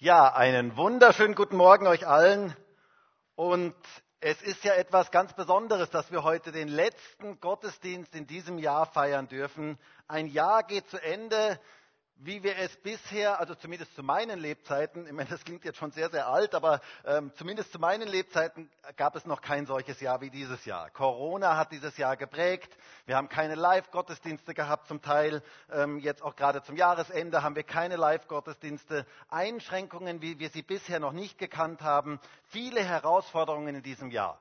Ja, einen wunderschönen guten Morgen euch allen. Und es ist ja etwas ganz Besonderes, dass wir heute den letzten Gottesdienst in diesem Jahr feiern dürfen. Ein Jahr geht zu Ende wie wir es bisher, also zumindest zu meinen Lebzeiten, ich meine, das klingt jetzt schon sehr, sehr alt, aber ähm, zumindest zu meinen Lebzeiten gab es noch kein solches Jahr wie dieses Jahr. Corona hat dieses Jahr geprägt. Wir haben keine Live-Gottesdienste gehabt zum Teil. Ähm, jetzt auch gerade zum Jahresende haben wir keine Live-Gottesdienste. Einschränkungen, wie wir sie bisher noch nicht gekannt haben. Viele Herausforderungen in diesem Jahr.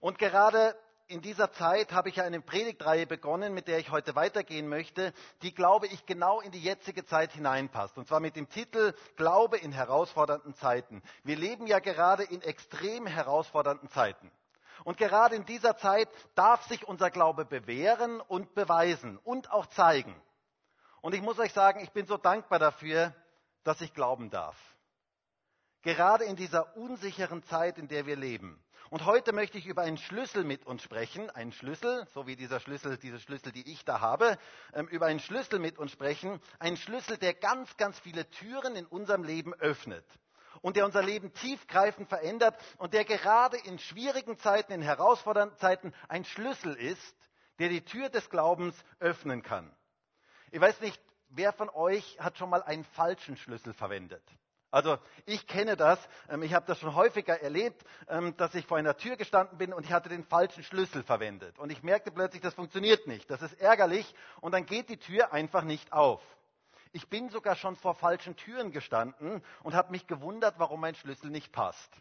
Und gerade in dieser Zeit habe ich eine Predigtreihe begonnen, mit der ich heute weitergehen möchte, die, glaube ich, genau in die jetzige Zeit hineinpasst. Und zwar mit dem Titel Glaube in herausfordernden Zeiten. Wir leben ja gerade in extrem herausfordernden Zeiten. Und gerade in dieser Zeit darf sich unser Glaube bewähren und beweisen und auch zeigen. Und ich muss euch sagen, ich bin so dankbar dafür, dass ich glauben darf. Gerade in dieser unsicheren Zeit, in der wir leben. Und heute möchte ich über einen Schlüssel mit uns sprechen, einen Schlüssel, so wie dieser Schlüssel, diese Schlüssel, die ich da habe, ähm, über einen Schlüssel mit uns sprechen, einen Schlüssel, der ganz, ganz viele Türen in unserem Leben öffnet. Und der unser Leben tiefgreifend verändert. Und der gerade in schwierigen Zeiten, in herausfordernden Zeiten ein Schlüssel ist, der die Tür des Glaubens öffnen kann. Ich weiß nicht, wer von euch hat schon mal einen falschen Schlüssel verwendet? Also ich kenne das, ähm, ich habe das schon häufiger erlebt, ähm, dass ich vor einer Tür gestanden bin und ich hatte den falschen Schlüssel verwendet. Und ich merkte plötzlich, das funktioniert nicht, das ist ärgerlich und dann geht die Tür einfach nicht auf. Ich bin sogar schon vor falschen Türen gestanden und habe mich gewundert, warum mein Schlüssel nicht passt.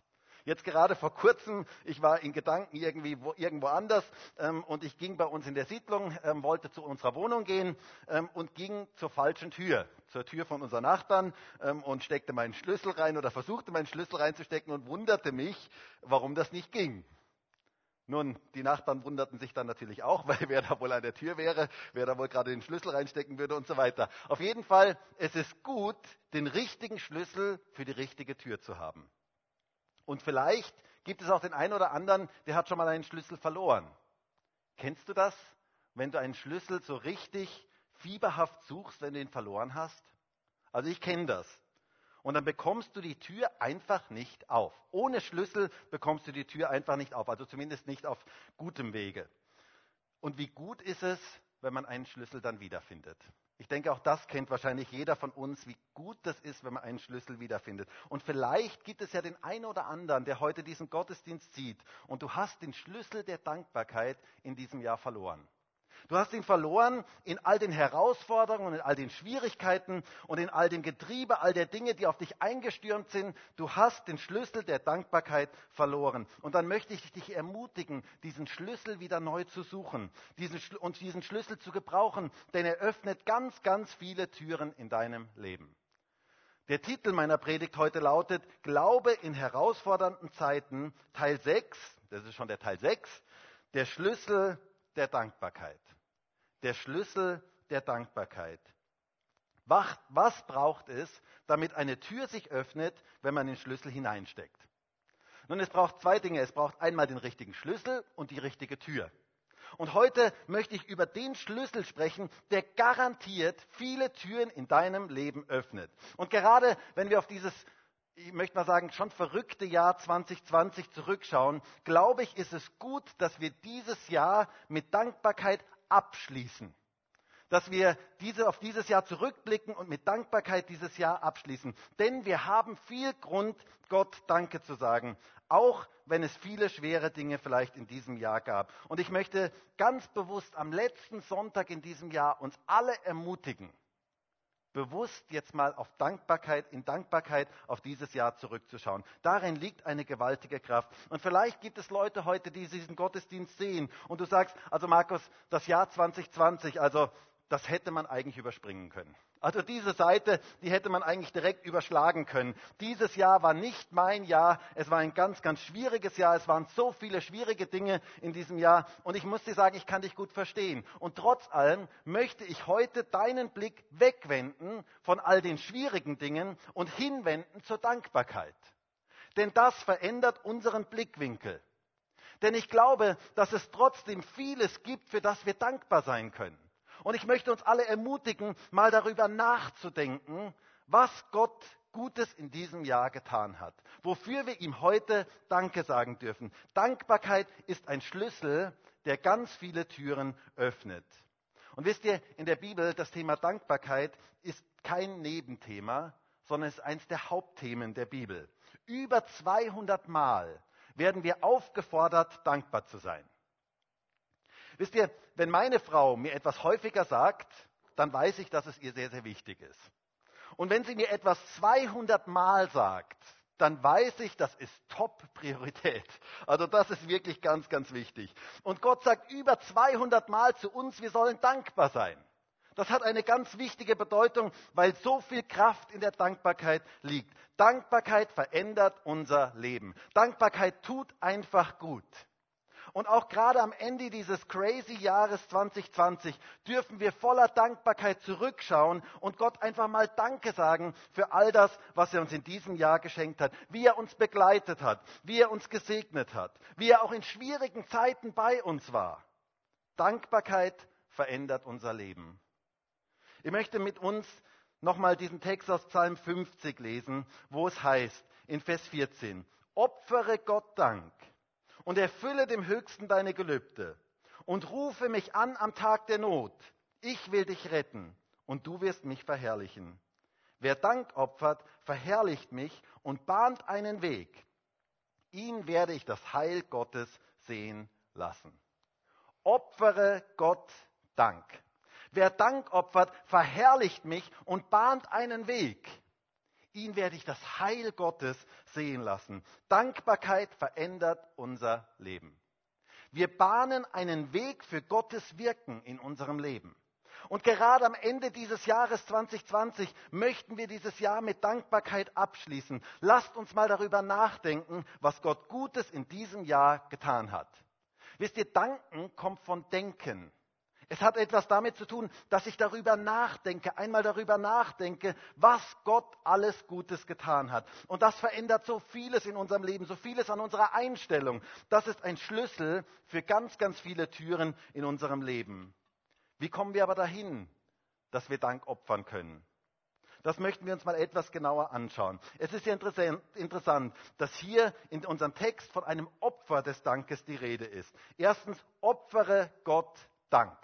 Jetzt gerade vor kurzem, ich war in Gedanken irgendwie wo, irgendwo anders ähm, und ich ging bei uns in der Siedlung, ähm, wollte zu unserer Wohnung gehen ähm, und ging zur falschen Tür, zur Tür von unseren Nachbarn ähm, und steckte meinen Schlüssel rein oder versuchte meinen Schlüssel reinzustecken und wunderte mich, warum das nicht ging. Nun, die Nachbarn wunderten sich dann natürlich auch, weil wer da wohl an der Tür wäre, wer da wohl gerade den Schlüssel reinstecken würde und so weiter. Auf jeden Fall, es ist gut, den richtigen Schlüssel für die richtige Tür zu haben. Und vielleicht gibt es auch den einen oder anderen, der hat schon mal einen Schlüssel verloren. Kennst du das, wenn du einen Schlüssel so richtig fieberhaft suchst, wenn du ihn verloren hast? Also ich kenne das. Und dann bekommst du die Tür einfach nicht auf. Ohne Schlüssel bekommst du die Tür einfach nicht auf, also zumindest nicht auf gutem Wege. Und wie gut ist es, wenn man einen Schlüssel dann wiederfindet? Ich denke, auch das kennt wahrscheinlich jeder von uns, wie gut das ist, wenn man einen Schlüssel wiederfindet. Und vielleicht gibt es ja den einen oder anderen, der heute diesen Gottesdienst sieht und du hast den Schlüssel der Dankbarkeit in diesem Jahr verloren. Du hast ihn verloren in all den Herausforderungen, in all den Schwierigkeiten und in all dem Getriebe, all der Dinge, die auf dich eingestürmt sind. Du hast den Schlüssel der Dankbarkeit verloren. Und dann möchte ich dich ermutigen, diesen Schlüssel wieder neu zu suchen diesen, und diesen Schlüssel zu gebrauchen, denn er öffnet ganz, ganz viele Türen in deinem Leben. Der Titel meiner Predigt heute lautet Glaube in herausfordernden Zeiten, Teil 6, das ist schon der Teil 6, der Schlüssel der Dankbarkeit. Der Schlüssel der Dankbarkeit. Was braucht es, damit eine Tür sich öffnet, wenn man den Schlüssel hineinsteckt? Nun, es braucht zwei Dinge. Es braucht einmal den richtigen Schlüssel und die richtige Tür. Und heute möchte ich über den Schlüssel sprechen, der garantiert viele Türen in deinem Leben öffnet. Und gerade wenn wir auf dieses ich möchte mal sagen, schon verrückte Jahr 2020 zurückschauen, glaube ich, ist es gut, dass wir dieses Jahr mit Dankbarkeit abschließen. Dass wir diese, auf dieses Jahr zurückblicken und mit Dankbarkeit dieses Jahr abschließen. Denn wir haben viel Grund, Gott Danke zu sagen. Auch wenn es viele schwere Dinge vielleicht in diesem Jahr gab. Und ich möchte ganz bewusst am letzten Sonntag in diesem Jahr uns alle ermutigen, bewusst jetzt mal auf Dankbarkeit, in Dankbarkeit auf dieses Jahr zurückzuschauen. Darin liegt eine gewaltige Kraft. Und vielleicht gibt es Leute heute, die diesen Gottesdienst sehen und du sagst, also Markus, das Jahr 2020, also das hätte man eigentlich überspringen können. Also diese Seite, die hätte man eigentlich direkt überschlagen können. Dieses Jahr war nicht mein Jahr. Es war ein ganz, ganz schwieriges Jahr. Es waren so viele schwierige Dinge in diesem Jahr. Und ich muss dir sagen, ich kann dich gut verstehen. Und trotz allem möchte ich heute deinen Blick wegwenden von all den schwierigen Dingen und hinwenden zur Dankbarkeit. Denn das verändert unseren Blickwinkel. Denn ich glaube, dass es trotzdem vieles gibt, für das wir dankbar sein können. Und ich möchte uns alle ermutigen, mal darüber nachzudenken, was Gott Gutes in diesem Jahr getan hat, wofür wir ihm heute Danke sagen dürfen. Dankbarkeit ist ein Schlüssel, der ganz viele Türen öffnet. Und wisst ihr, in der Bibel, das Thema Dankbarkeit ist kein Nebenthema, sondern ist eines der Hauptthemen der Bibel. Über 200 Mal werden wir aufgefordert, dankbar zu sein. Wisst ihr, wenn meine Frau mir etwas häufiger sagt, dann weiß ich, dass es ihr sehr, sehr wichtig ist. Und wenn sie mir etwas 200 Mal sagt, dann weiß ich, das ist Top-Priorität. Also das ist wirklich ganz, ganz wichtig. Und Gott sagt über 200 Mal zu uns, wir sollen dankbar sein. Das hat eine ganz wichtige Bedeutung, weil so viel Kraft in der Dankbarkeit liegt. Dankbarkeit verändert unser Leben. Dankbarkeit tut einfach gut. Und auch gerade am Ende dieses crazy Jahres 2020 dürfen wir voller Dankbarkeit zurückschauen und Gott einfach mal Danke sagen für all das, was er uns in diesem Jahr geschenkt hat, wie er uns begleitet hat, wie er uns gesegnet hat, wie er auch in schwierigen Zeiten bei uns war. Dankbarkeit verändert unser Leben. Ich möchte mit uns nochmal diesen Text aus Psalm 50 lesen, wo es heißt, in Vers 14, opfere Gott Dank und erfülle dem Höchsten deine Gelübde und rufe mich an am Tag der Not. Ich will dich retten und du wirst mich verherrlichen. Wer Dank opfert, verherrlicht mich und bahnt einen Weg. Ihn werde ich das Heil Gottes sehen lassen. Opfere Gott Dank. Wer Dank opfert, verherrlicht mich und bahnt einen Weg ihn werde ich das Heil Gottes sehen lassen. Dankbarkeit verändert unser Leben. Wir bahnen einen Weg für Gottes Wirken in unserem Leben. Und gerade am Ende dieses Jahres 2020 möchten wir dieses Jahr mit Dankbarkeit abschließen. Lasst uns mal darüber nachdenken, was Gott Gutes in diesem Jahr getan hat. Wisst ihr, danken kommt von denken. Es hat etwas damit zu tun, dass ich darüber nachdenke, einmal darüber nachdenke, was Gott alles Gutes getan hat. Und das verändert so vieles in unserem Leben, so vieles an unserer Einstellung. Das ist ein Schlüssel für ganz, ganz viele Türen in unserem Leben. Wie kommen wir aber dahin, dass wir Dank opfern können? Das möchten wir uns mal etwas genauer anschauen. Es ist ja interessant, dass hier in unserem Text von einem Opfer des Dankes die Rede ist. Erstens, opfere Gott Dank.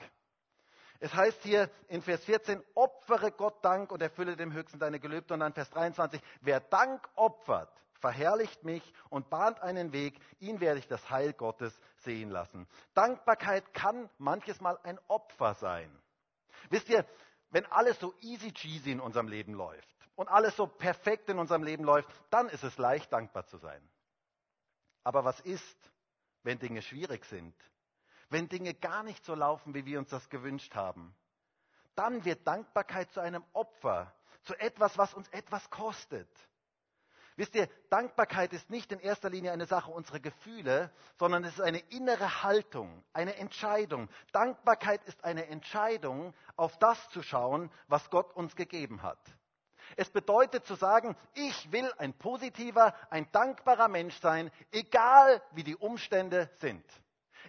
Es heißt hier in Vers 14, opfere Gott Dank und erfülle dem Höchsten deine Gelübde. Und dann Vers 23, wer Dank opfert, verherrlicht mich und bahnt einen Weg, ihn werde ich das Heil Gottes sehen lassen. Dankbarkeit kann manches Mal ein Opfer sein. Wisst ihr, wenn alles so easy cheesy in unserem Leben läuft und alles so perfekt in unserem Leben läuft, dann ist es leicht, dankbar zu sein. Aber was ist, wenn Dinge schwierig sind? Wenn Dinge gar nicht so laufen, wie wir uns das gewünscht haben. Dann wird Dankbarkeit zu einem Opfer, zu etwas, was uns etwas kostet. Wisst ihr, Dankbarkeit ist nicht in erster Linie eine Sache unserer Gefühle, sondern es ist eine innere Haltung, eine Entscheidung. Dankbarkeit ist eine Entscheidung, auf das zu schauen, was Gott uns gegeben hat. Es bedeutet zu sagen, ich will ein positiver, ein dankbarer Mensch sein, egal wie die Umstände sind.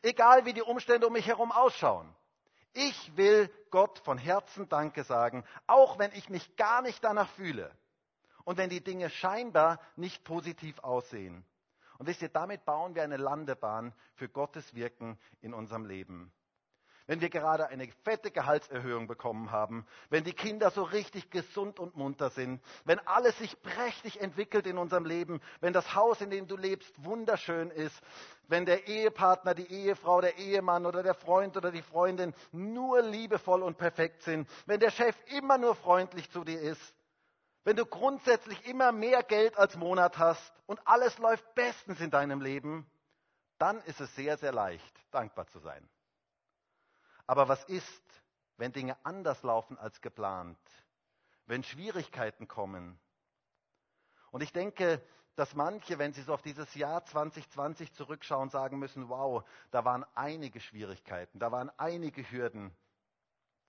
Egal wie die Umstände um mich herum ausschauen. Ich will Gott von Herzen Danke sagen, auch wenn ich mich gar nicht danach fühle und wenn die Dinge scheinbar nicht positiv aussehen. Und wisst ihr, damit bauen wir eine Landebahn für Gottes Wirken in unserem Leben wenn wir gerade eine fette Gehaltserhöhung bekommen haben, wenn die Kinder so richtig gesund und munter sind, wenn alles sich prächtig entwickelt in unserem Leben, wenn das Haus, in dem du lebst, wunderschön ist, wenn der Ehepartner, die Ehefrau, der Ehemann oder der Freund oder die Freundin nur liebevoll und perfekt sind, wenn der Chef immer nur freundlich zu dir ist, wenn du grundsätzlich immer mehr Geld als Monat hast und alles läuft bestens in deinem Leben, dann ist es sehr, sehr leicht, dankbar zu sein. Aber was ist, wenn Dinge anders laufen als geplant? Wenn Schwierigkeiten kommen? Und ich denke, dass manche, wenn sie so auf dieses Jahr 2020 zurückschauen, sagen müssen, wow, da waren einige Schwierigkeiten, da waren einige Hürden.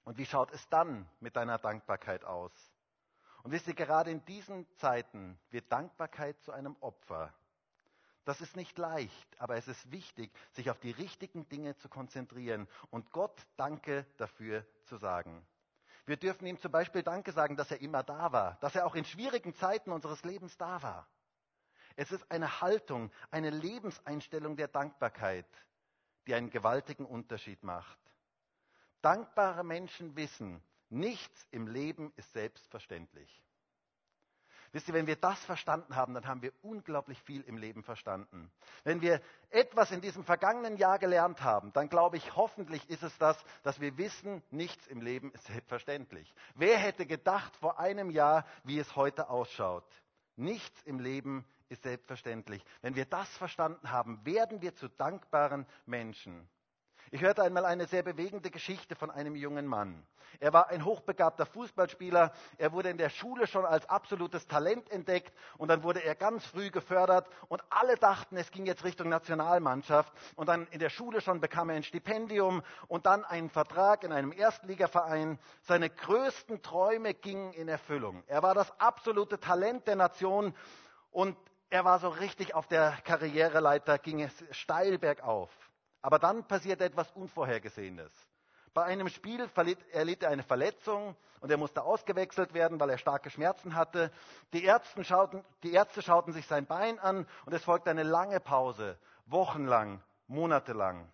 Und wie schaut es dann mit deiner Dankbarkeit aus? Und wisst ihr, gerade in diesen Zeiten wird Dankbarkeit zu einem Opfer. Das ist nicht leicht, aber es ist wichtig, sich auf die richtigen Dinge zu konzentrieren und Gott Danke dafür zu sagen. Wir dürfen ihm zum Beispiel Danke sagen, dass er immer da war, dass er auch in schwierigen Zeiten unseres Lebens da war. Es ist eine Haltung, eine Lebenseinstellung der Dankbarkeit, die einen gewaltigen Unterschied macht. Dankbare Menschen wissen, nichts im Leben ist selbstverständlich. Wisst ihr, wenn wir das verstanden haben, dann haben wir unglaublich viel im Leben verstanden. Wenn wir etwas in diesem vergangenen Jahr gelernt haben, dann glaube ich, hoffentlich ist es das, dass wir wissen, nichts im Leben ist selbstverständlich. Wer hätte gedacht vor einem Jahr, wie es heute ausschaut? Nichts im Leben ist selbstverständlich. Wenn wir das verstanden haben, werden wir zu dankbaren Menschen. Ich hörte einmal eine sehr bewegende Geschichte von einem jungen Mann. Er war ein hochbegabter Fußballspieler. Er wurde in der Schule schon als absolutes Talent entdeckt und dann wurde er ganz früh gefördert und alle dachten, es ging jetzt Richtung Nationalmannschaft und dann in der Schule schon bekam er ein Stipendium und dann einen Vertrag in einem Erstligaverein. Seine größten Träume gingen in Erfüllung. Er war das absolute Talent der Nation und er war so richtig auf der Karriereleiter, ging es steil bergauf. Aber dann passierte etwas Unvorhergesehenes. Bei einem Spiel erlitt er eine Verletzung und er musste ausgewechselt werden, weil er starke Schmerzen hatte. Die Ärzte, schauten, die Ärzte schauten sich sein Bein an und es folgte eine lange Pause, wochenlang, monatelang.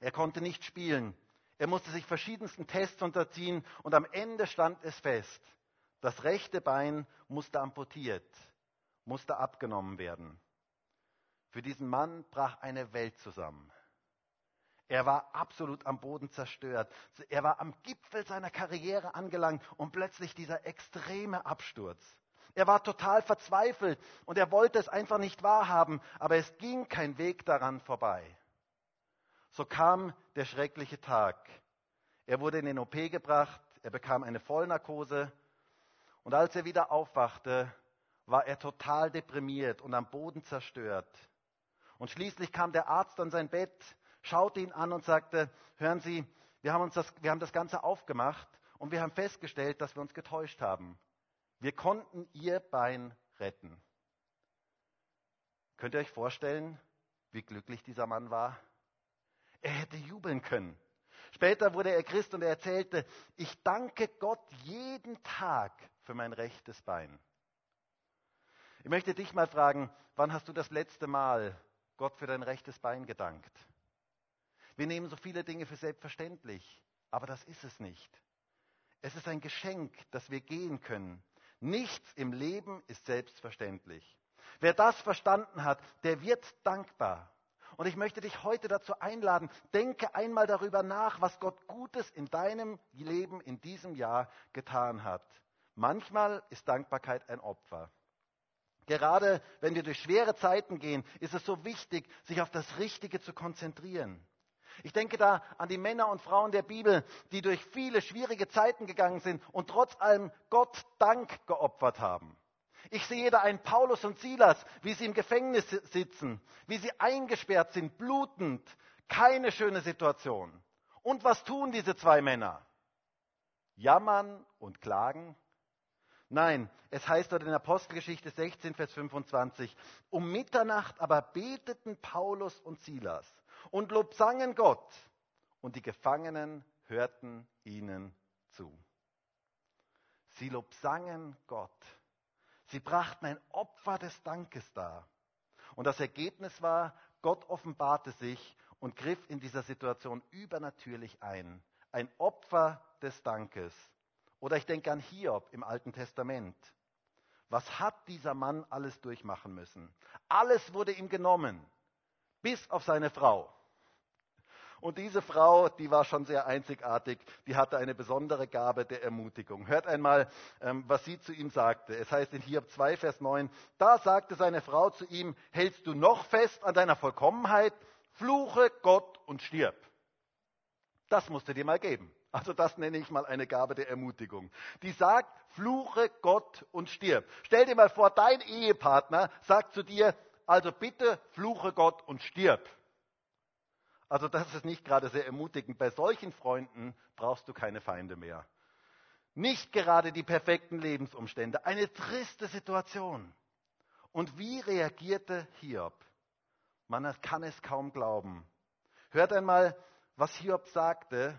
Er konnte nicht spielen. Er musste sich verschiedensten Tests unterziehen und am Ende stand es fest. Das rechte Bein musste amputiert, musste abgenommen werden. Für diesen Mann brach eine Welt zusammen. Er war absolut am Boden zerstört. Er war am Gipfel seiner Karriere angelangt und plötzlich dieser extreme Absturz. Er war total verzweifelt und er wollte es einfach nicht wahrhaben, aber es ging kein Weg daran vorbei. So kam der schreckliche Tag. Er wurde in den OP gebracht, er bekam eine Vollnarkose und als er wieder aufwachte, war er total deprimiert und am Boden zerstört. Und schließlich kam der Arzt an sein Bett schaute ihn an und sagte, hören Sie, wir haben, uns das, wir haben das Ganze aufgemacht und wir haben festgestellt, dass wir uns getäuscht haben. Wir konnten Ihr Bein retten. Könnt ihr euch vorstellen, wie glücklich dieser Mann war? Er hätte jubeln können. Später wurde er Christ und er erzählte, ich danke Gott jeden Tag für mein rechtes Bein. Ich möchte dich mal fragen, wann hast du das letzte Mal Gott für dein rechtes Bein gedankt? Wir nehmen so viele Dinge für selbstverständlich, aber das ist es nicht. Es ist ein Geschenk, dass wir gehen können. Nichts im Leben ist selbstverständlich. Wer das verstanden hat, der wird dankbar. Und ich möchte dich heute dazu einladen, denke einmal darüber nach, was Gott Gutes in deinem Leben in diesem Jahr getan hat. Manchmal ist Dankbarkeit ein Opfer. Gerade wenn wir durch schwere Zeiten gehen, ist es so wichtig, sich auf das Richtige zu konzentrieren. Ich denke da an die Männer und Frauen der Bibel, die durch viele schwierige Zeiten gegangen sind und trotz allem Gott Dank geopfert haben. Ich sehe da einen Paulus und Silas, wie sie im Gefängnis sitzen, wie sie eingesperrt sind, blutend. Keine schöne Situation. Und was tun diese zwei Männer? Jammern und klagen? Nein, es heißt dort in Apostelgeschichte 16, Vers 25, um Mitternacht aber beteten Paulus und Silas und lobsangen Gott. Und die Gefangenen hörten ihnen zu. Sie lobsangen Gott. Sie brachten ein Opfer des Dankes dar. Und das Ergebnis war, Gott offenbarte sich und griff in dieser Situation übernatürlich ein. Ein Opfer des Dankes. Oder ich denke an Hiob im Alten Testament. Was hat dieser Mann alles durchmachen müssen? Alles wurde ihm genommen, bis auf seine Frau. Und diese Frau, die war schon sehr einzigartig, die hatte eine besondere Gabe der Ermutigung. Hört einmal, ähm, was sie zu ihm sagte. Es heißt in Hiob 2, Vers 9, da sagte seine Frau zu ihm, hältst du noch fest an deiner Vollkommenheit? Fluche Gott und stirb. Das musst du dir mal geben. Also das nenne ich mal eine Gabe der Ermutigung. Die sagt, fluche Gott und stirb. Stell dir mal vor, dein Ehepartner sagt zu dir, also bitte fluche Gott und stirb. Also das ist nicht gerade sehr ermutigend. Bei solchen Freunden brauchst du keine Feinde mehr. Nicht gerade die perfekten Lebensumstände, eine triste Situation. Und wie reagierte Hiob? Man kann es kaum glauben. Hört einmal, was Hiob sagte.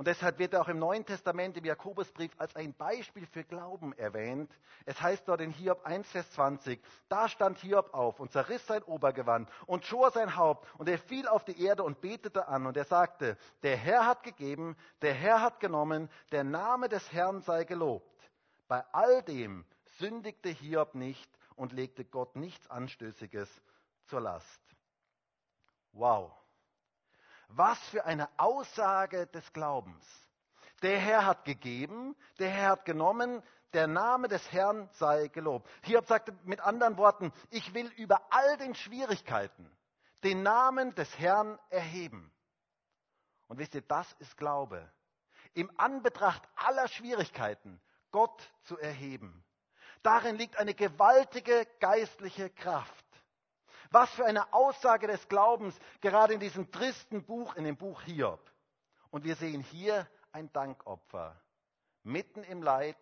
Und deshalb wird er auch im Neuen Testament, im Jakobusbrief, als ein Beispiel für Glauben erwähnt. Es heißt dort in Hiob 1, Vers 20, da stand Hiob auf und zerriss sein Obergewand und schor sein Haupt und er fiel auf die Erde und betete an und er sagte, der Herr hat gegeben, der Herr hat genommen, der Name des Herrn sei gelobt. Bei all dem sündigte Hiob nicht und legte Gott nichts Anstößiges zur Last. Wow. Was für eine Aussage des Glaubens. Der Herr hat gegeben, der Herr hat genommen, der Name des Herrn sei gelobt. Hiob sagte mit anderen Worten, ich will über all den Schwierigkeiten den Namen des Herrn erheben. Und wisst ihr, das ist Glaube. Im Anbetracht aller Schwierigkeiten Gott zu erheben. Darin liegt eine gewaltige geistliche Kraft. Was für eine Aussage des Glaubens, gerade in diesem tristen Buch, in dem Buch Hiob. Und wir sehen hier ein Dankopfer. Mitten im Leid,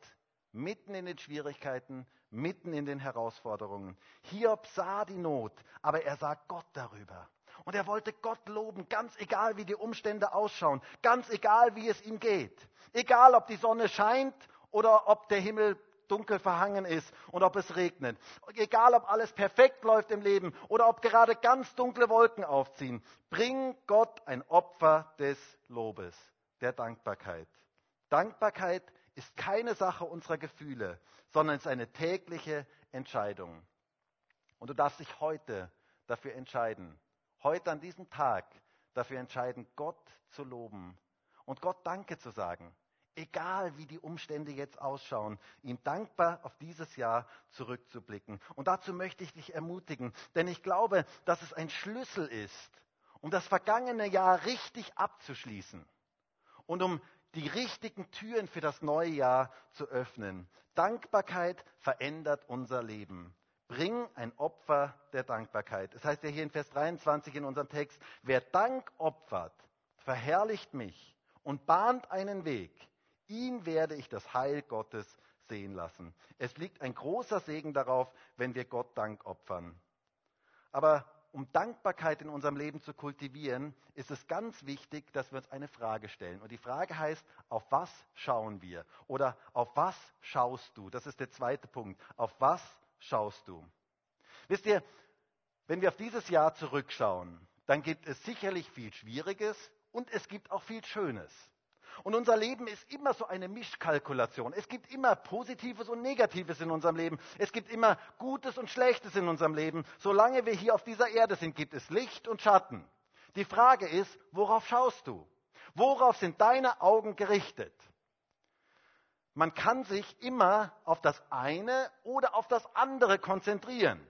mitten in den Schwierigkeiten, mitten in den Herausforderungen. Hiob sah die Not, aber er sah Gott darüber. Und er wollte Gott loben, ganz egal wie die Umstände ausschauen, ganz egal wie es ihm geht. Egal ob die Sonne scheint oder ob der Himmel dunkel verhangen ist und ob es regnet. Egal, ob alles perfekt läuft im Leben oder ob gerade ganz dunkle Wolken aufziehen. Bring Gott ein Opfer des Lobes, der Dankbarkeit. Dankbarkeit ist keine Sache unserer Gefühle, sondern ist eine tägliche Entscheidung. Und du darfst dich heute dafür entscheiden, heute an diesem Tag dafür entscheiden, Gott zu loben und Gott Danke zu sagen egal wie die Umstände jetzt ausschauen, ihm dankbar auf dieses Jahr zurückzublicken. Und dazu möchte ich dich ermutigen, denn ich glaube, dass es ein Schlüssel ist, um das vergangene Jahr richtig abzuschließen und um die richtigen Türen für das neue Jahr zu öffnen. Dankbarkeit verändert unser Leben. Bring ein Opfer der Dankbarkeit. Das heißt ja hier in Vers 23 in unserem Text, wer Dank opfert, verherrlicht mich und bahnt einen Weg ihn werde ich das Heil Gottes sehen lassen. Es liegt ein großer Segen darauf, wenn wir Gott Dank opfern. Aber um Dankbarkeit in unserem Leben zu kultivieren, ist es ganz wichtig, dass wir uns eine Frage stellen. Und die Frage heißt, auf was schauen wir? Oder auf was schaust du? Das ist der zweite Punkt. Auf was schaust du? Wisst ihr, wenn wir auf dieses Jahr zurückschauen, dann gibt es sicherlich viel Schwieriges und es gibt auch viel Schönes. Und unser Leben ist immer so eine Mischkalkulation. Es gibt immer Positives und Negatives in unserem Leben. Es gibt immer Gutes und Schlechtes in unserem Leben. Solange wir hier auf dieser Erde sind, gibt es Licht und Schatten. Die Frage ist, worauf schaust du? Worauf sind deine Augen gerichtet? Man kann sich immer auf das eine oder auf das andere konzentrieren.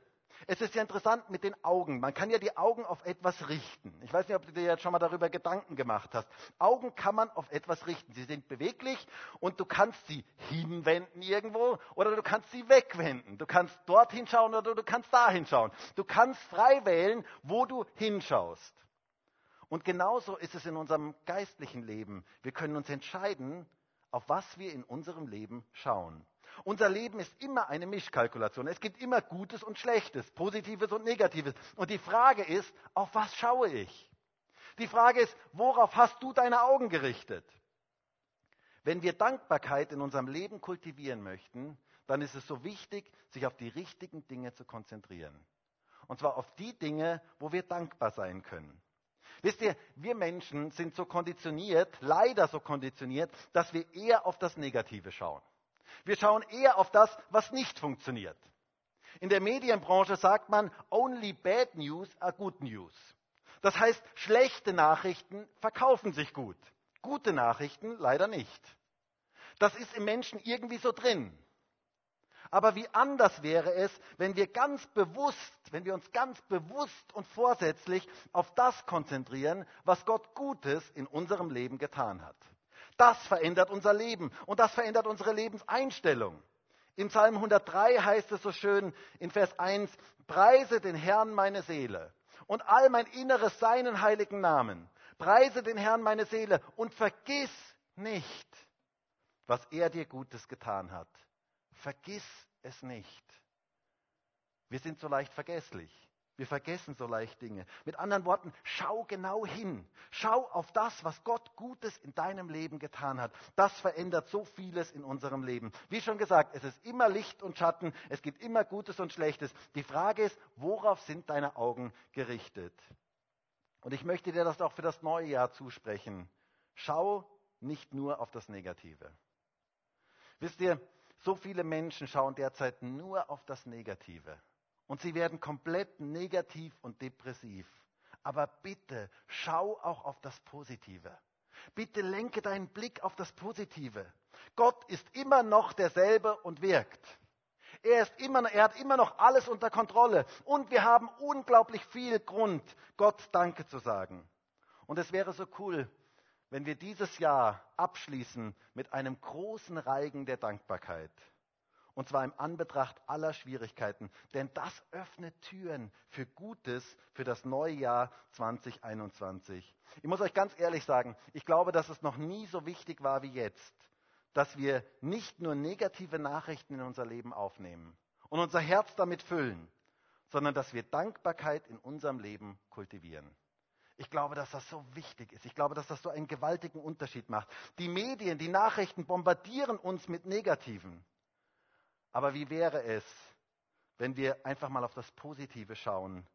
Es ist ja interessant mit den Augen. Man kann ja die Augen auf etwas richten. Ich weiß nicht, ob du dir jetzt schon mal darüber Gedanken gemacht hast. Augen kann man auf etwas richten. Sie sind beweglich und du kannst sie hinwenden irgendwo oder du kannst sie wegwenden. Du kannst dorthin schauen oder du kannst dahin schauen. Du kannst frei wählen, wo du hinschaust. Und genauso ist es in unserem geistlichen Leben. Wir können uns entscheiden, auf was wir in unserem Leben schauen. Unser Leben ist immer eine Mischkalkulation. Es gibt immer Gutes und Schlechtes, Positives und Negatives. Und die Frage ist, auf was schaue ich? Die Frage ist, worauf hast du deine Augen gerichtet? Wenn wir Dankbarkeit in unserem Leben kultivieren möchten, dann ist es so wichtig, sich auf die richtigen Dinge zu konzentrieren. Und zwar auf die Dinge, wo wir dankbar sein können. Wisst ihr, wir Menschen sind so konditioniert, leider so konditioniert, dass wir eher auf das Negative schauen. Wir schauen eher auf das, was nicht funktioniert. In der Medienbranche sagt man, only bad news are good news. Das heißt, schlechte Nachrichten verkaufen sich gut. Gute Nachrichten leider nicht. Das ist im Menschen irgendwie so drin. Aber wie anders wäre es, wenn wir ganz bewusst, wenn wir uns ganz bewusst und vorsätzlich auf das konzentrieren, was Gott Gutes in unserem Leben getan hat. Das verändert unser Leben und das verändert unsere Lebenseinstellung. Im Psalm 103 heißt es so schön in Vers 1, preise den Herrn meine Seele und all mein Inneres seinen heiligen Namen. Preise den Herrn meine Seele und vergiss nicht, was er dir Gutes getan hat. Vergiss es nicht. Wir sind so leicht vergesslich. Wir vergessen so leicht Dinge. Mit anderen Worten, schau genau hin. Schau auf das, was Gott Gutes in deinem Leben getan hat. Das verändert so vieles in unserem Leben. Wie schon gesagt, es ist immer Licht und Schatten, es gibt immer Gutes und Schlechtes. Die Frage ist, worauf sind deine Augen gerichtet? Und ich möchte dir das auch für das neue Jahr zusprechen. Schau nicht nur auf das Negative. Wisst ihr, so viele Menschen schauen derzeit nur auf das Negative. Und sie werden komplett negativ und depressiv. Aber bitte schau auch auf das Positive. Bitte lenke deinen Blick auf das Positive. Gott ist immer noch derselbe und wirkt. Er, ist immer, er hat immer noch alles unter Kontrolle. Und wir haben unglaublich viel Grund, Gott Danke zu sagen. Und es wäre so cool, wenn wir dieses Jahr abschließen mit einem großen Reigen der Dankbarkeit. Und zwar im Anbetracht aller Schwierigkeiten. Denn das öffnet Türen für Gutes für das neue Jahr 2021. Ich muss euch ganz ehrlich sagen, ich glaube, dass es noch nie so wichtig war wie jetzt, dass wir nicht nur negative Nachrichten in unser Leben aufnehmen und unser Herz damit füllen, sondern dass wir Dankbarkeit in unserem Leben kultivieren. Ich glaube, dass das so wichtig ist. Ich glaube, dass das so einen gewaltigen Unterschied macht. Die Medien, die Nachrichten bombardieren uns mit Negativen. Aber wie wäre es, wenn wir einfach mal auf das Positive schauen,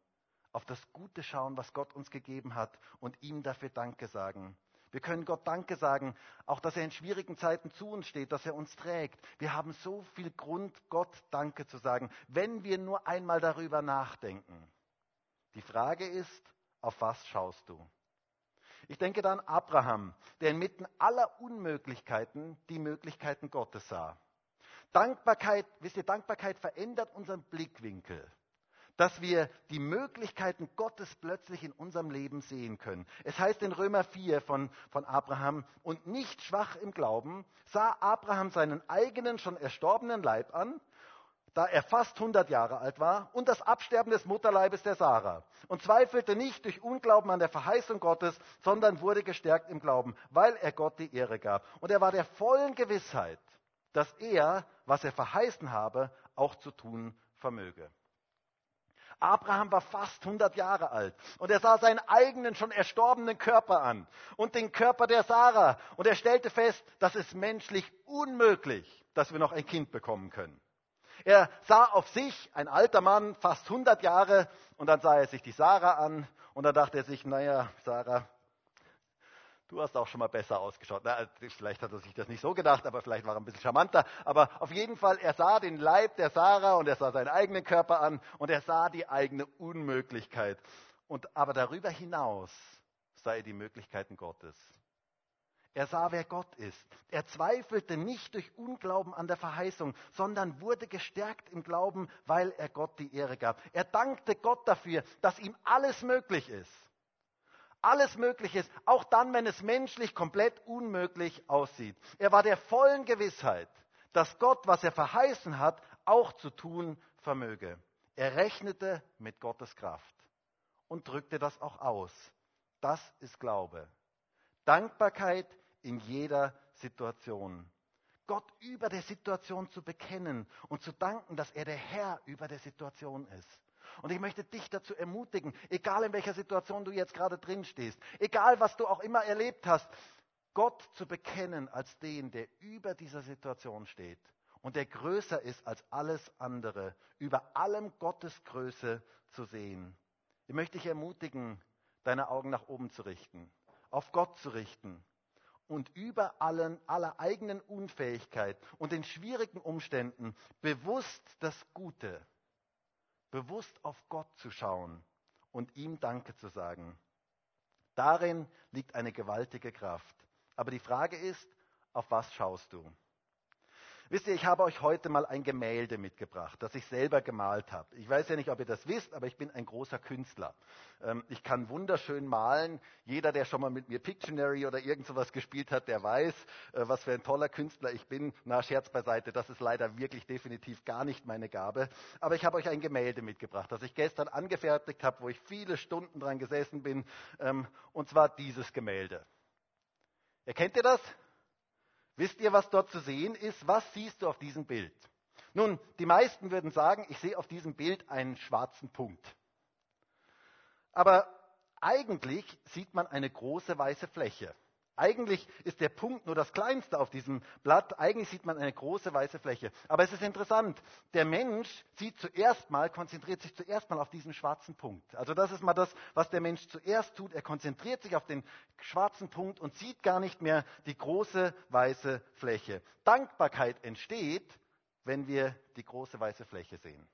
auf das Gute schauen, was Gott uns gegeben hat und ihm dafür Danke sagen? Wir können Gott Danke sagen, auch dass er in schwierigen Zeiten zu uns steht, dass er uns trägt. Wir haben so viel Grund, Gott Danke zu sagen, wenn wir nur einmal darüber nachdenken. Die Frage ist, auf was schaust du? Ich denke dann Abraham, der inmitten aller Unmöglichkeiten die Möglichkeiten Gottes sah. Dankbarkeit, wisst ihr, Dankbarkeit verändert unseren Blickwinkel, dass wir die Möglichkeiten Gottes plötzlich in unserem Leben sehen können. Es heißt in Römer 4 von, von Abraham, und nicht schwach im Glauben sah Abraham seinen eigenen schon erstorbenen Leib an, da er fast 100 Jahre alt war, und das Absterben des Mutterleibes der Sarah, und zweifelte nicht durch Unglauben an der Verheißung Gottes, sondern wurde gestärkt im Glauben, weil er Gott die Ehre gab. Und er war der vollen Gewissheit, dass er, was er verheißen habe, auch zu tun vermöge. Abraham war fast 100 Jahre alt und er sah seinen eigenen schon erstorbenen Körper an und den Körper der Sarah und er stellte fest, das ist menschlich unmöglich, dass wir noch ein Kind bekommen können. Er sah auf sich, ein alter Mann, fast 100 Jahre, und dann sah er sich die Sarah an und dann dachte er sich, naja, Sarah, du hast auch schon mal besser ausgeschaut. Na, vielleicht hat er sich das nicht so gedacht, aber vielleicht war er ein bisschen charmanter. Aber auf jeden Fall, er sah den Leib der Sarah und er sah seinen eigenen Körper an und er sah die eigene Unmöglichkeit. Und, aber darüber hinaus sah er die Möglichkeiten Gottes. Er sah, wer Gott ist. Er zweifelte nicht durch Unglauben an der Verheißung, sondern wurde gestärkt im Glauben, weil er Gott die Ehre gab. Er dankte Gott dafür, dass ihm alles möglich ist alles möglich ist, auch dann, wenn es menschlich komplett unmöglich aussieht. Er war der vollen Gewissheit, dass Gott, was er verheißen hat, auch zu tun vermöge. Er rechnete mit Gottes Kraft und drückte das auch aus. Das ist Glaube. Dankbarkeit in jeder Situation. Gott über der Situation zu bekennen und zu danken, dass er der Herr über der Situation ist. Und ich möchte dich dazu ermutigen, egal in welcher Situation du jetzt gerade drin stehst, egal was du auch immer erlebt hast, Gott zu bekennen als den, der über dieser Situation steht und der größer ist als alles andere, über allem Gottes Größe zu sehen. Ich möchte dich ermutigen, deine Augen nach oben zu richten, auf Gott zu richten und über allen, aller eigenen Unfähigkeit und den schwierigen Umständen bewusst das Gute bewusst auf Gott zu schauen und ihm Danke zu sagen. Darin liegt eine gewaltige Kraft. Aber die Frage ist, auf was schaust du? Wisst ihr, ich habe euch heute mal ein Gemälde mitgebracht, das ich selber gemalt habe. Ich weiß ja nicht, ob ihr das wisst, aber ich bin ein großer Künstler. Ähm, ich kann wunderschön malen. Jeder, der schon mal mit mir Pictionary oder irgend sowas gespielt hat, der weiß, äh, was für ein toller Künstler ich bin. Na, Scherz beiseite, das ist leider wirklich definitiv gar nicht meine Gabe. Aber ich habe euch ein Gemälde mitgebracht, das ich gestern angefertigt habe, wo ich viele Stunden dran gesessen bin. Ähm, und zwar dieses Gemälde. Erkennt ihr das? Wisst ihr, was dort zu sehen ist? Was siehst du auf diesem Bild? Nun, die meisten würden sagen, ich sehe auf diesem Bild einen schwarzen Punkt. Aber eigentlich sieht man eine große weiße Fläche. Eigentlich ist der Punkt nur das kleinste auf diesem Blatt. Eigentlich sieht man eine große weiße Fläche. Aber es ist interessant. Der Mensch sieht zuerst mal, konzentriert sich zuerst mal auf diesen schwarzen Punkt. Also das ist mal das, was der Mensch zuerst tut. Er konzentriert sich auf den schwarzen Punkt und sieht gar nicht mehr die große weiße Fläche. Dankbarkeit entsteht, wenn wir die große weiße Fläche sehen.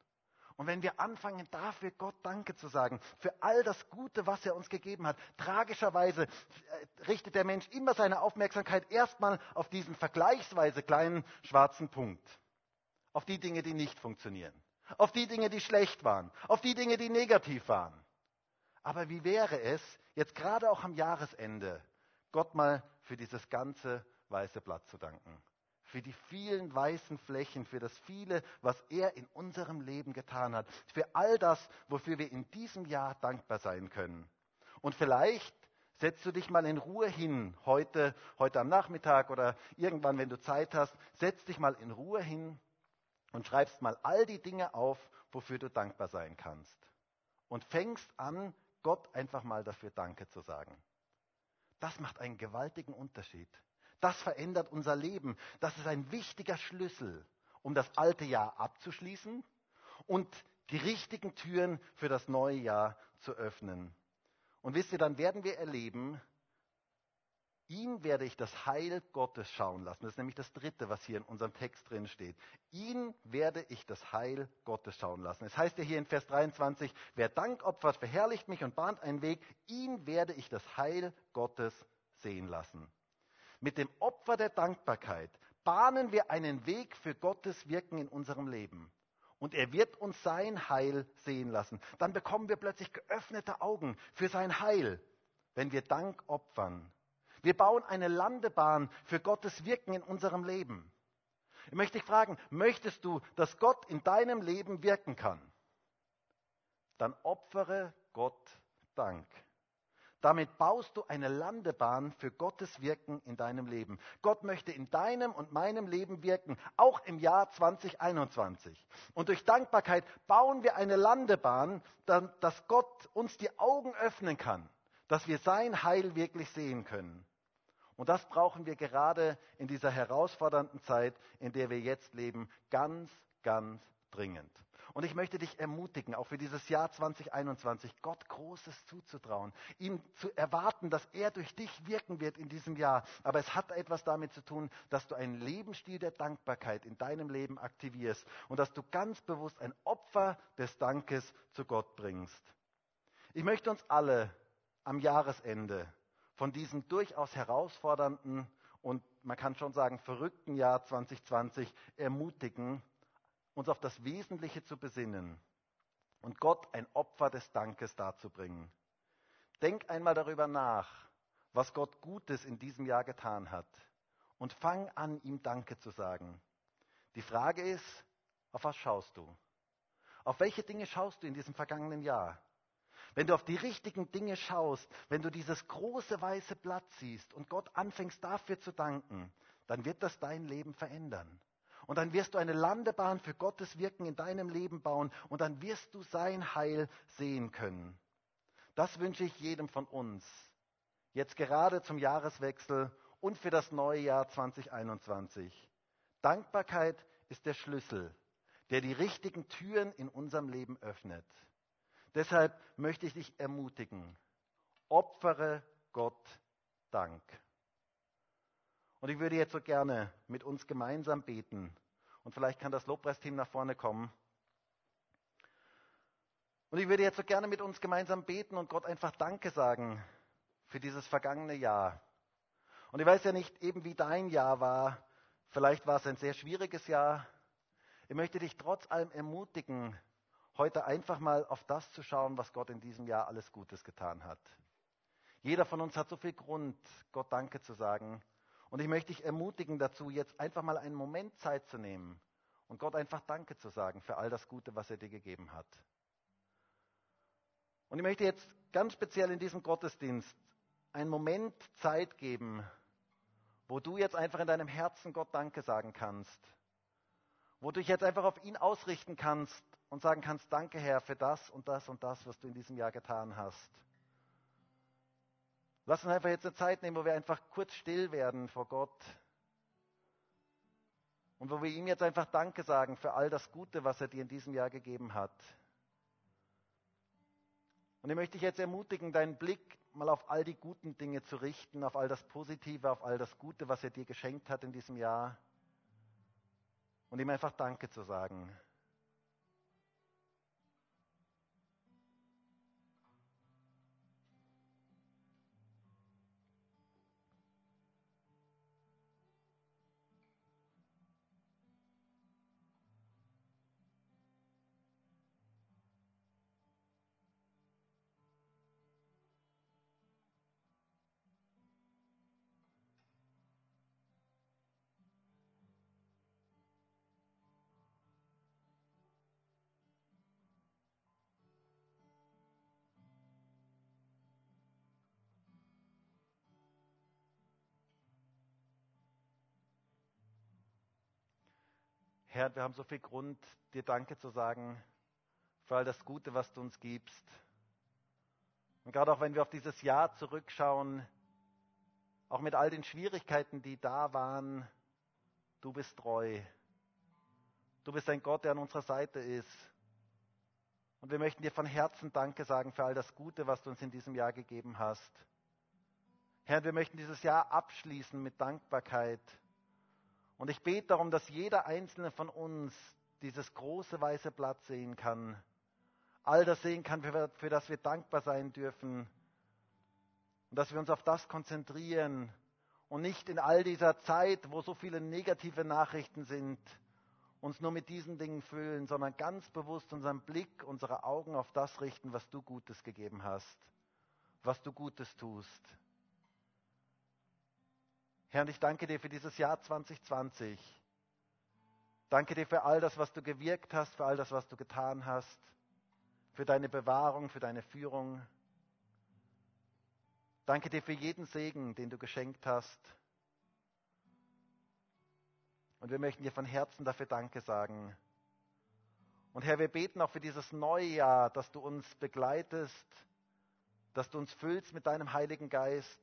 Und wenn wir anfangen, dafür Gott Danke zu sagen, für all das Gute, was er uns gegeben hat, tragischerweise äh, richtet der Mensch immer seine Aufmerksamkeit erstmal auf diesen vergleichsweise kleinen schwarzen Punkt. Auf die Dinge, die nicht funktionieren. Auf die Dinge, die schlecht waren. Auf die Dinge, die negativ waren. Aber wie wäre es, jetzt gerade auch am Jahresende, Gott mal für dieses ganze weiße Blatt zu danken? Für die vielen weißen Flächen, für das viele, was er in unserem Leben getan hat, für all das, wofür wir in diesem Jahr dankbar sein können. Und vielleicht setzt du dich mal in Ruhe hin, heute, heute am Nachmittag oder irgendwann, wenn du Zeit hast, setz dich mal in Ruhe hin und schreibst mal all die Dinge auf, wofür du dankbar sein kannst. Und fängst an, Gott einfach mal dafür Danke zu sagen. Das macht einen gewaltigen Unterschied. Das verändert unser Leben. Das ist ein wichtiger Schlüssel, um das alte Jahr abzuschließen und die richtigen Türen für das neue Jahr zu öffnen. Und wisst ihr, dann werden wir erleben, ihn werde ich das Heil Gottes schauen lassen. Das ist nämlich das Dritte, was hier in unserem Text drin steht. Ihn werde ich das Heil Gottes schauen lassen. Es heißt ja hier in Vers 23, wer Dank opfert, verherrlicht mich und bahnt einen Weg. Ihn werde ich das Heil Gottes sehen lassen. Mit dem Opfer der Dankbarkeit bahnen wir einen Weg für Gottes Wirken in unserem Leben. Und er wird uns sein Heil sehen lassen. Dann bekommen wir plötzlich geöffnete Augen für sein Heil, wenn wir Dank opfern. Wir bauen eine Landebahn für Gottes Wirken in unserem Leben. Ich möchte dich fragen, möchtest du, dass Gott in deinem Leben wirken kann? Dann opfere Gott Dank. Damit baust du eine Landebahn für Gottes Wirken in deinem Leben. Gott möchte in deinem und meinem Leben wirken, auch im Jahr 2021. Und durch Dankbarkeit bauen wir eine Landebahn, dass Gott uns die Augen öffnen kann, dass wir sein Heil wirklich sehen können. Und das brauchen wir gerade in dieser herausfordernden Zeit, in der wir jetzt leben, ganz, ganz dringend. Und ich möchte dich ermutigen, auch für dieses Jahr 2021, Gott Großes zuzutrauen, ihm zu erwarten, dass er durch dich wirken wird in diesem Jahr. Aber es hat etwas damit zu tun, dass du einen Lebensstil der Dankbarkeit in deinem Leben aktivierst und dass du ganz bewusst ein Opfer des Dankes zu Gott bringst. Ich möchte uns alle am Jahresende von diesem durchaus herausfordernden und man kann schon sagen verrückten Jahr 2020 ermutigen, uns auf das Wesentliche zu besinnen und Gott ein Opfer des Dankes darzubringen. Denk einmal darüber nach, was Gott Gutes in diesem Jahr getan hat und fang an, ihm Danke zu sagen. Die Frage ist, auf was schaust du? Auf welche Dinge schaust du in diesem vergangenen Jahr? Wenn du auf die richtigen Dinge schaust, wenn du dieses große weiße Blatt siehst und Gott anfängst dafür zu danken, dann wird das dein Leben verändern. Und dann wirst du eine Landebahn für Gottes Wirken in deinem Leben bauen und dann wirst du sein Heil sehen können. Das wünsche ich jedem von uns. Jetzt gerade zum Jahreswechsel und für das neue Jahr 2021. Dankbarkeit ist der Schlüssel, der die richtigen Türen in unserem Leben öffnet. Deshalb möchte ich dich ermutigen, opfere Gott Dank. Und ich würde jetzt so gerne mit uns gemeinsam beten. Und vielleicht kann das Lobpreisteam nach vorne kommen. Und ich würde jetzt so gerne mit uns gemeinsam beten und Gott einfach Danke sagen für dieses vergangene Jahr. Und ich weiß ja nicht eben, wie dein Jahr war. Vielleicht war es ein sehr schwieriges Jahr. Ich möchte dich trotz allem ermutigen, heute einfach mal auf das zu schauen, was Gott in diesem Jahr alles Gutes getan hat. Jeder von uns hat so viel Grund, Gott Danke zu sagen. Und ich möchte dich ermutigen dazu, jetzt einfach mal einen Moment Zeit zu nehmen und Gott einfach Danke zu sagen für all das Gute, was er dir gegeben hat. Und ich möchte jetzt ganz speziell in diesem Gottesdienst einen Moment Zeit geben, wo du jetzt einfach in deinem Herzen Gott Danke sagen kannst, wo du dich jetzt einfach auf ihn ausrichten kannst und sagen kannst, danke Herr für das und das und das, was du in diesem Jahr getan hast. Lass uns einfach jetzt eine Zeit nehmen, wo wir einfach kurz still werden vor Gott und wo wir ihm jetzt einfach Danke sagen für all das Gute, was er dir in diesem Jahr gegeben hat. Und ich möchte dich jetzt ermutigen, deinen Blick mal auf all die guten Dinge zu richten, auf all das Positive, auf all das Gute, was er dir geschenkt hat in diesem Jahr. Und ihm einfach Danke zu sagen. Herr, wir haben so viel Grund, dir Danke zu sagen für all das Gute, was du uns gibst. Und gerade auch wenn wir auf dieses Jahr zurückschauen, auch mit all den Schwierigkeiten, die da waren, du bist treu. Du bist ein Gott, der an unserer Seite ist. Und wir möchten dir von Herzen Danke sagen für all das Gute, was du uns in diesem Jahr gegeben hast. Herr, wir möchten dieses Jahr abschließen mit Dankbarkeit und ich bete darum, dass jeder einzelne von uns dieses große weiße Blatt sehen kann. All das sehen kann, für, für das wir dankbar sein dürfen. Und dass wir uns auf das konzentrieren und nicht in all dieser Zeit, wo so viele negative Nachrichten sind, uns nur mit diesen Dingen füllen, sondern ganz bewusst unseren Blick, unsere Augen auf das richten, was du Gutes gegeben hast, was du Gutes tust. Herr, und ich danke dir für dieses Jahr 2020. Danke dir für all das, was du gewirkt hast, für all das, was du getan hast, für deine Bewahrung, für deine Führung. Danke dir für jeden Segen, den du geschenkt hast. Und wir möchten dir von Herzen dafür Danke sagen. Und Herr, wir beten auch für dieses neue Jahr, dass du uns begleitest, dass du uns füllst mit deinem Heiligen Geist,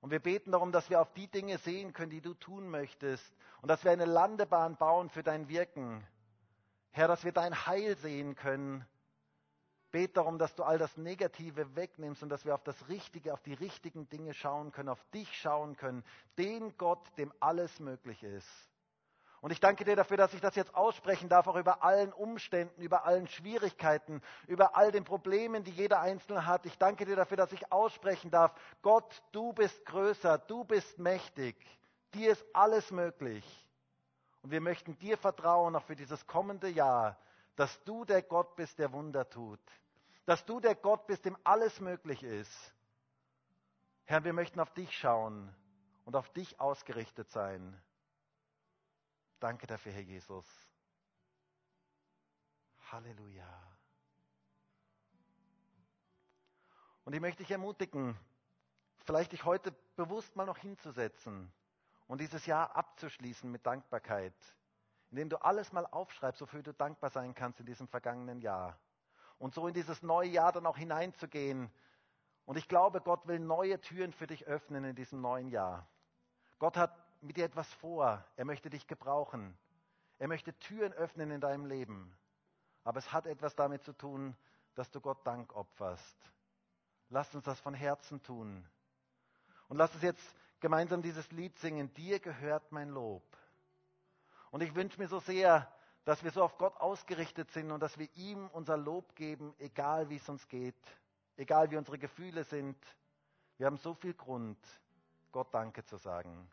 und wir beten darum, dass wir auf die Dinge sehen können, die du tun möchtest. Und dass wir eine Landebahn bauen für dein Wirken. Herr, dass wir dein Heil sehen können. Bet darum, dass du all das Negative wegnimmst und dass wir auf das Richtige, auf die richtigen Dinge schauen können, auf dich schauen können. Den Gott, dem alles möglich ist. Und ich danke dir dafür, dass ich das jetzt aussprechen darf, auch über allen Umständen, über allen Schwierigkeiten, über all den Problemen, die jeder Einzelne hat. Ich danke dir dafür, dass ich aussprechen darf, Gott, du bist größer, du bist mächtig, dir ist alles möglich. Und wir möchten dir vertrauen, auch für dieses kommende Jahr, dass du der Gott bist, der Wunder tut. Dass du der Gott bist, dem alles möglich ist. Herr, wir möchten auf dich schauen und auf dich ausgerichtet sein. Danke dafür, Herr Jesus. Halleluja. Und ich möchte dich ermutigen, vielleicht dich heute bewusst mal noch hinzusetzen und dieses Jahr abzuschließen mit Dankbarkeit, indem du alles mal aufschreibst, wofür du dankbar sein kannst in diesem vergangenen Jahr. Und so in dieses neue Jahr dann auch hineinzugehen. Und ich glaube, Gott will neue Türen für dich öffnen in diesem neuen Jahr. Gott hat mit dir etwas vor. Er möchte dich gebrauchen. Er möchte Türen öffnen in deinem Leben. Aber es hat etwas damit zu tun, dass du Gott Dank opferst. Lass uns das von Herzen tun. Und lass uns jetzt gemeinsam dieses Lied singen. Dir gehört mein Lob. Und ich wünsche mir so sehr, dass wir so auf Gott ausgerichtet sind und dass wir ihm unser Lob geben, egal wie es uns geht, egal wie unsere Gefühle sind. Wir haben so viel Grund, Gott Danke zu sagen.